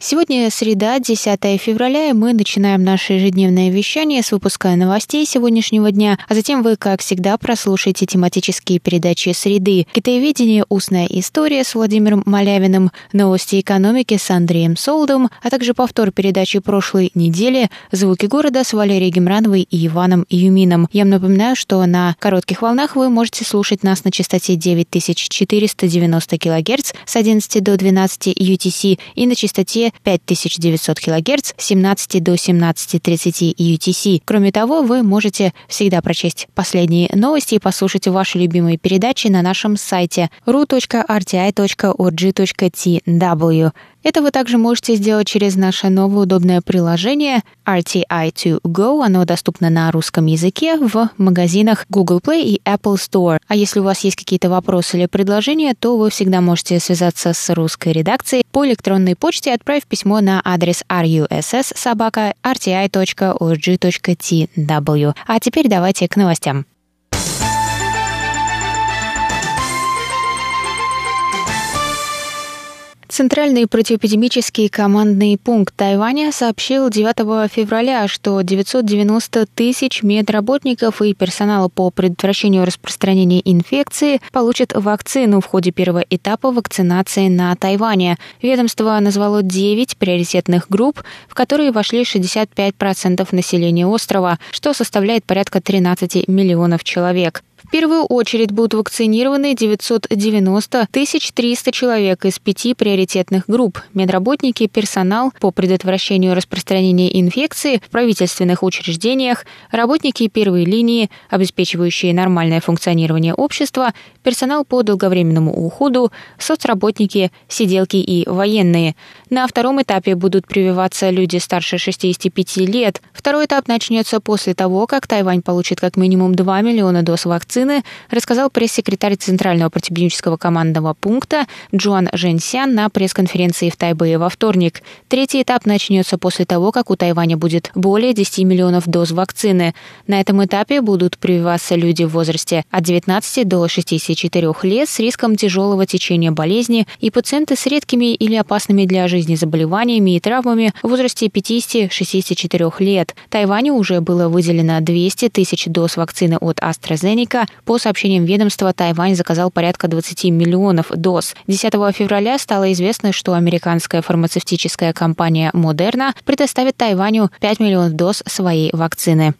Сегодня среда, 10 февраля, и мы начинаем наше ежедневное вещание с выпуска новостей сегодняшнего дня, а затем вы, как всегда, прослушаете тематические передачи «Среды», «Китаеведение. Устная история» с Владимиром Малявиным, «Новости экономики» с Андреем Солдом, а также повтор передачи прошлой недели «Звуки города» с Валерией Гемрановой и Иваном Юмином. Я вам напоминаю, что на коротких волнах вы можете слушать нас на частоте 9490 кГц с 11 до 12 UTC и на частоте 5900 кГц с 17 до 17.30 UTC. Кроме того, вы можете всегда прочесть последние новости и послушать ваши любимые передачи на нашем сайте ru.rti.org.tw. Это вы также можете сделать через наше новое удобное приложение RTI2Go. Оно доступно на русском языке в магазинах Google Play и Apple Store. А если у вас есть какие-то вопросы или предложения, то вы всегда можете связаться с русской редакцией по электронной почте, отправив письмо на адрес russ.rti.org.tw. А теперь давайте к новостям. Центральный противоэпидемический командный пункт Тайваня сообщил 9 февраля, что 990 тысяч медработников и персонала по предотвращению распространения инфекции получат вакцину в ходе первого этапа вакцинации на Тайване. Ведомство назвало 9 приоритетных групп, в которые вошли 65% населения острова, что составляет порядка 13 миллионов человек. В первую очередь будут вакцинированы 990 300 человек из пяти приоритетных групп – медработники, персонал по предотвращению распространения инфекции в правительственных учреждениях, работники первой линии, обеспечивающие нормальное функционирование общества, персонал по долговременному уходу, соцработники, сиделки и военные. На втором этапе будут прививаться люди старше 65 лет. Второй этап начнется после того, как Тайвань получит как минимум 2 миллиона доз вакцин вакцины, рассказал пресс-секретарь Центрального противоэпидемического командного пункта Джуан Женсян на пресс-конференции в Тайбэе во вторник. Третий этап начнется после того, как у Тайваня будет более 10 миллионов доз вакцины. На этом этапе будут прививаться люди в возрасте от 19 до 64 лет с риском тяжелого течения болезни и пациенты с редкими или опасными для жизни заболеваниями и травмами в возрасте 50-64 лет. Тайваню уже было выделено 200 тысяч доз вакцины от AstraZeneca, по сообщениям ведомства, Тайвань заказал порядка 20 миллионов доз. 10 февраля стало известно, что американская фармацевтическая компания Moderna предоставит Тайваню 5 миллионов доз своей вакцины.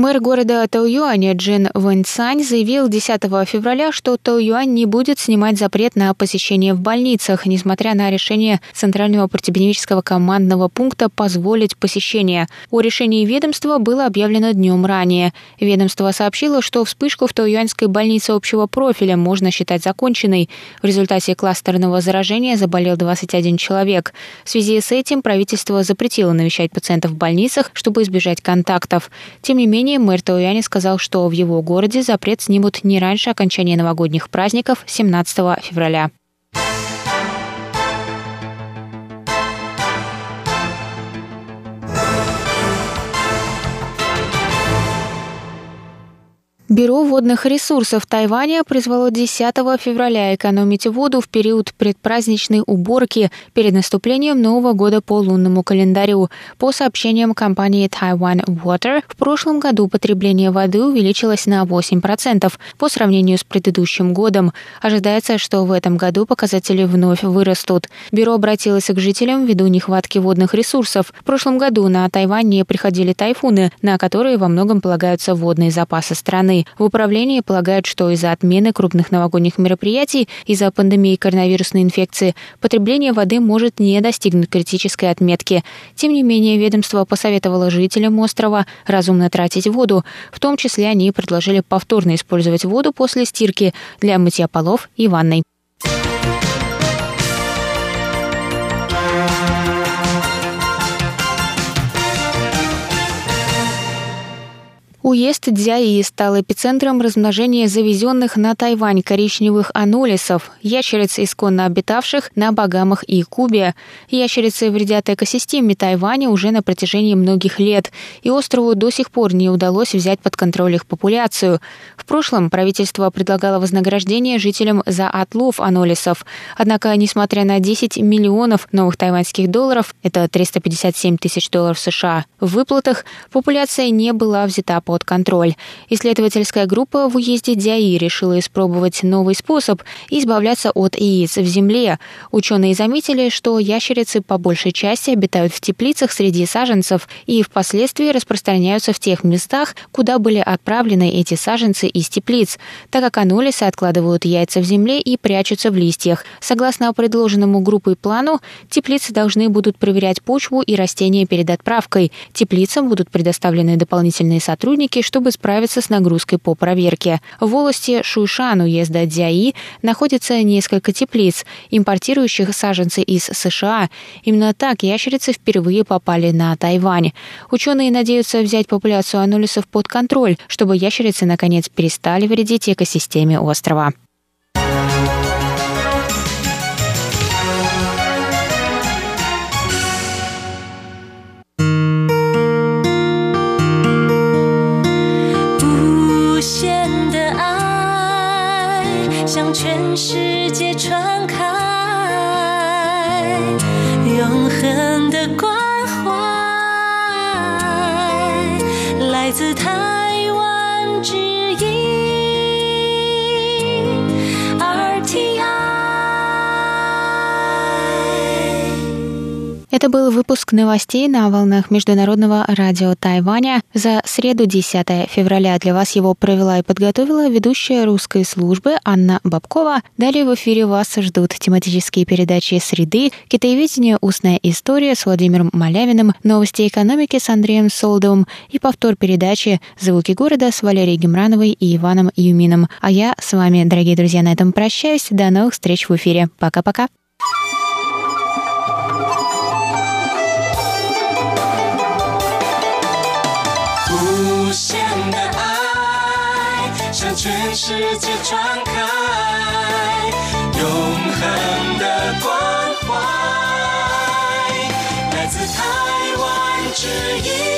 Мэр города Тауюаня Джин Вэньцань заявил 10 февраля, что Тауюань не будет снимать запрет на посещение в больницах, несмотря на решение Центрального противоэпидемического командного пункта позволить посещение. О решении ведомства было объявлено днем ранее. Ведомство сообщило, что вспышку в Тауюаньской больнице общего профиля можно считать законченной. В результате кластерного заражения заболел 21 человек. В связи с этим правительство запретило навещать пациентов в больницах, чтобы избежать контактов. Тем не менее, менее, мэр Тауяни сказал, что в его городе запрет снимут не раньше окончания новогодних праздников 17 февраля. Бюро водных ресурсов Тайваня призвало 10 февраля экономить воду в период предпраздничной уборки перед наступлением Нового года по лунному календарю. По сообщениям компании Taiwan Water, в прошлом году потребление воды увеличилось на 8% по сравнению с предыдущим годом. Ожидается, что в этом году показатели вновь вырастут. Бюро обратилось к жителям ввиду нехватки водных ресурсов. В прошлом году на Тайвань не приходили тайфуны, на которые во многом полагаются водные запасы страны. В управлении полагают, что из-за отмены крупных новогодних мероприятий из-за пандемии коронавирусной инфекции потребление воды может не достигнуть критической отметки. Тем не менее, ведомство посоветовало жителям острова разумно тратить воду. В том числе они предложили повторно использовать воду после стирки для мытья полов и ванной. Уезд Дзяи стал эпицентром размножения завезенных на Тайвань коричневых анолисов, ящериц, исконно обитавших на Багамах и Кубе. Ящерицы вредят экосистеме Тайваня уже на протяжении многих лет, и острову до сих пор не удалось взять под контроль их популяцию. В прошлом правительство предлагало вознаграждение жителям за отлов анолисов. Однако, несмотря на 10 миллионов новых тайваньских долларов, это 357 тысяч долларов США, в выплатах популяция не была взята под контроль. Исследовательская группа в уезде Дяи решила испробовать новый способ избавляться от яиц в земле. Ученые заметили, что ящерицы по большей части обитают в теплицах среди саженцев и впоследствии распространяются в тех местах, куда были отправлены эти саженцы из теплиц, так как анолисы откладывают яйца в земле и прячутся в листьях. Согласно предложенному группой плану, теплицы должны будут проверять почву и растения перед отправкой. Теплицам будут предоставлены дополнительные сотрудники, сотрудники, чтобы справиться с нагрузкой по проверке. В волости Шуйшан уезда Дзяи находится несколько теплиц, импортирующих саженцы из США. Именно так ящерицы впервые попали на Тайвань. Ученые надеются взять популяцию анулисов под контроль, чтобы ящерицы наконец перестали вредить экосистеме острова. 向全世界传开永恒的关怀来自他 Это был выпуск новостей на волнах Международного радио Тайваня. За среду 10 февраля для вас его провела и подготовила ведущая русской службы Анна Бабкова. Далее в эфире вас ждут тематические передачи «Среды», «Китаеведение. Устная история» с Владимиром Малявиным, «Новости экономики» с Андреем Солдовым и повтор передачи «Звуки города» с Валерией Гемрановой и Иваном Юмином. А я с вами, дорогие друзья, на этом прощаюсь. До новых встреч в эфире. Пока-пока. 无限的爱向全世界传开，永恒的关怀，来自台湾之音。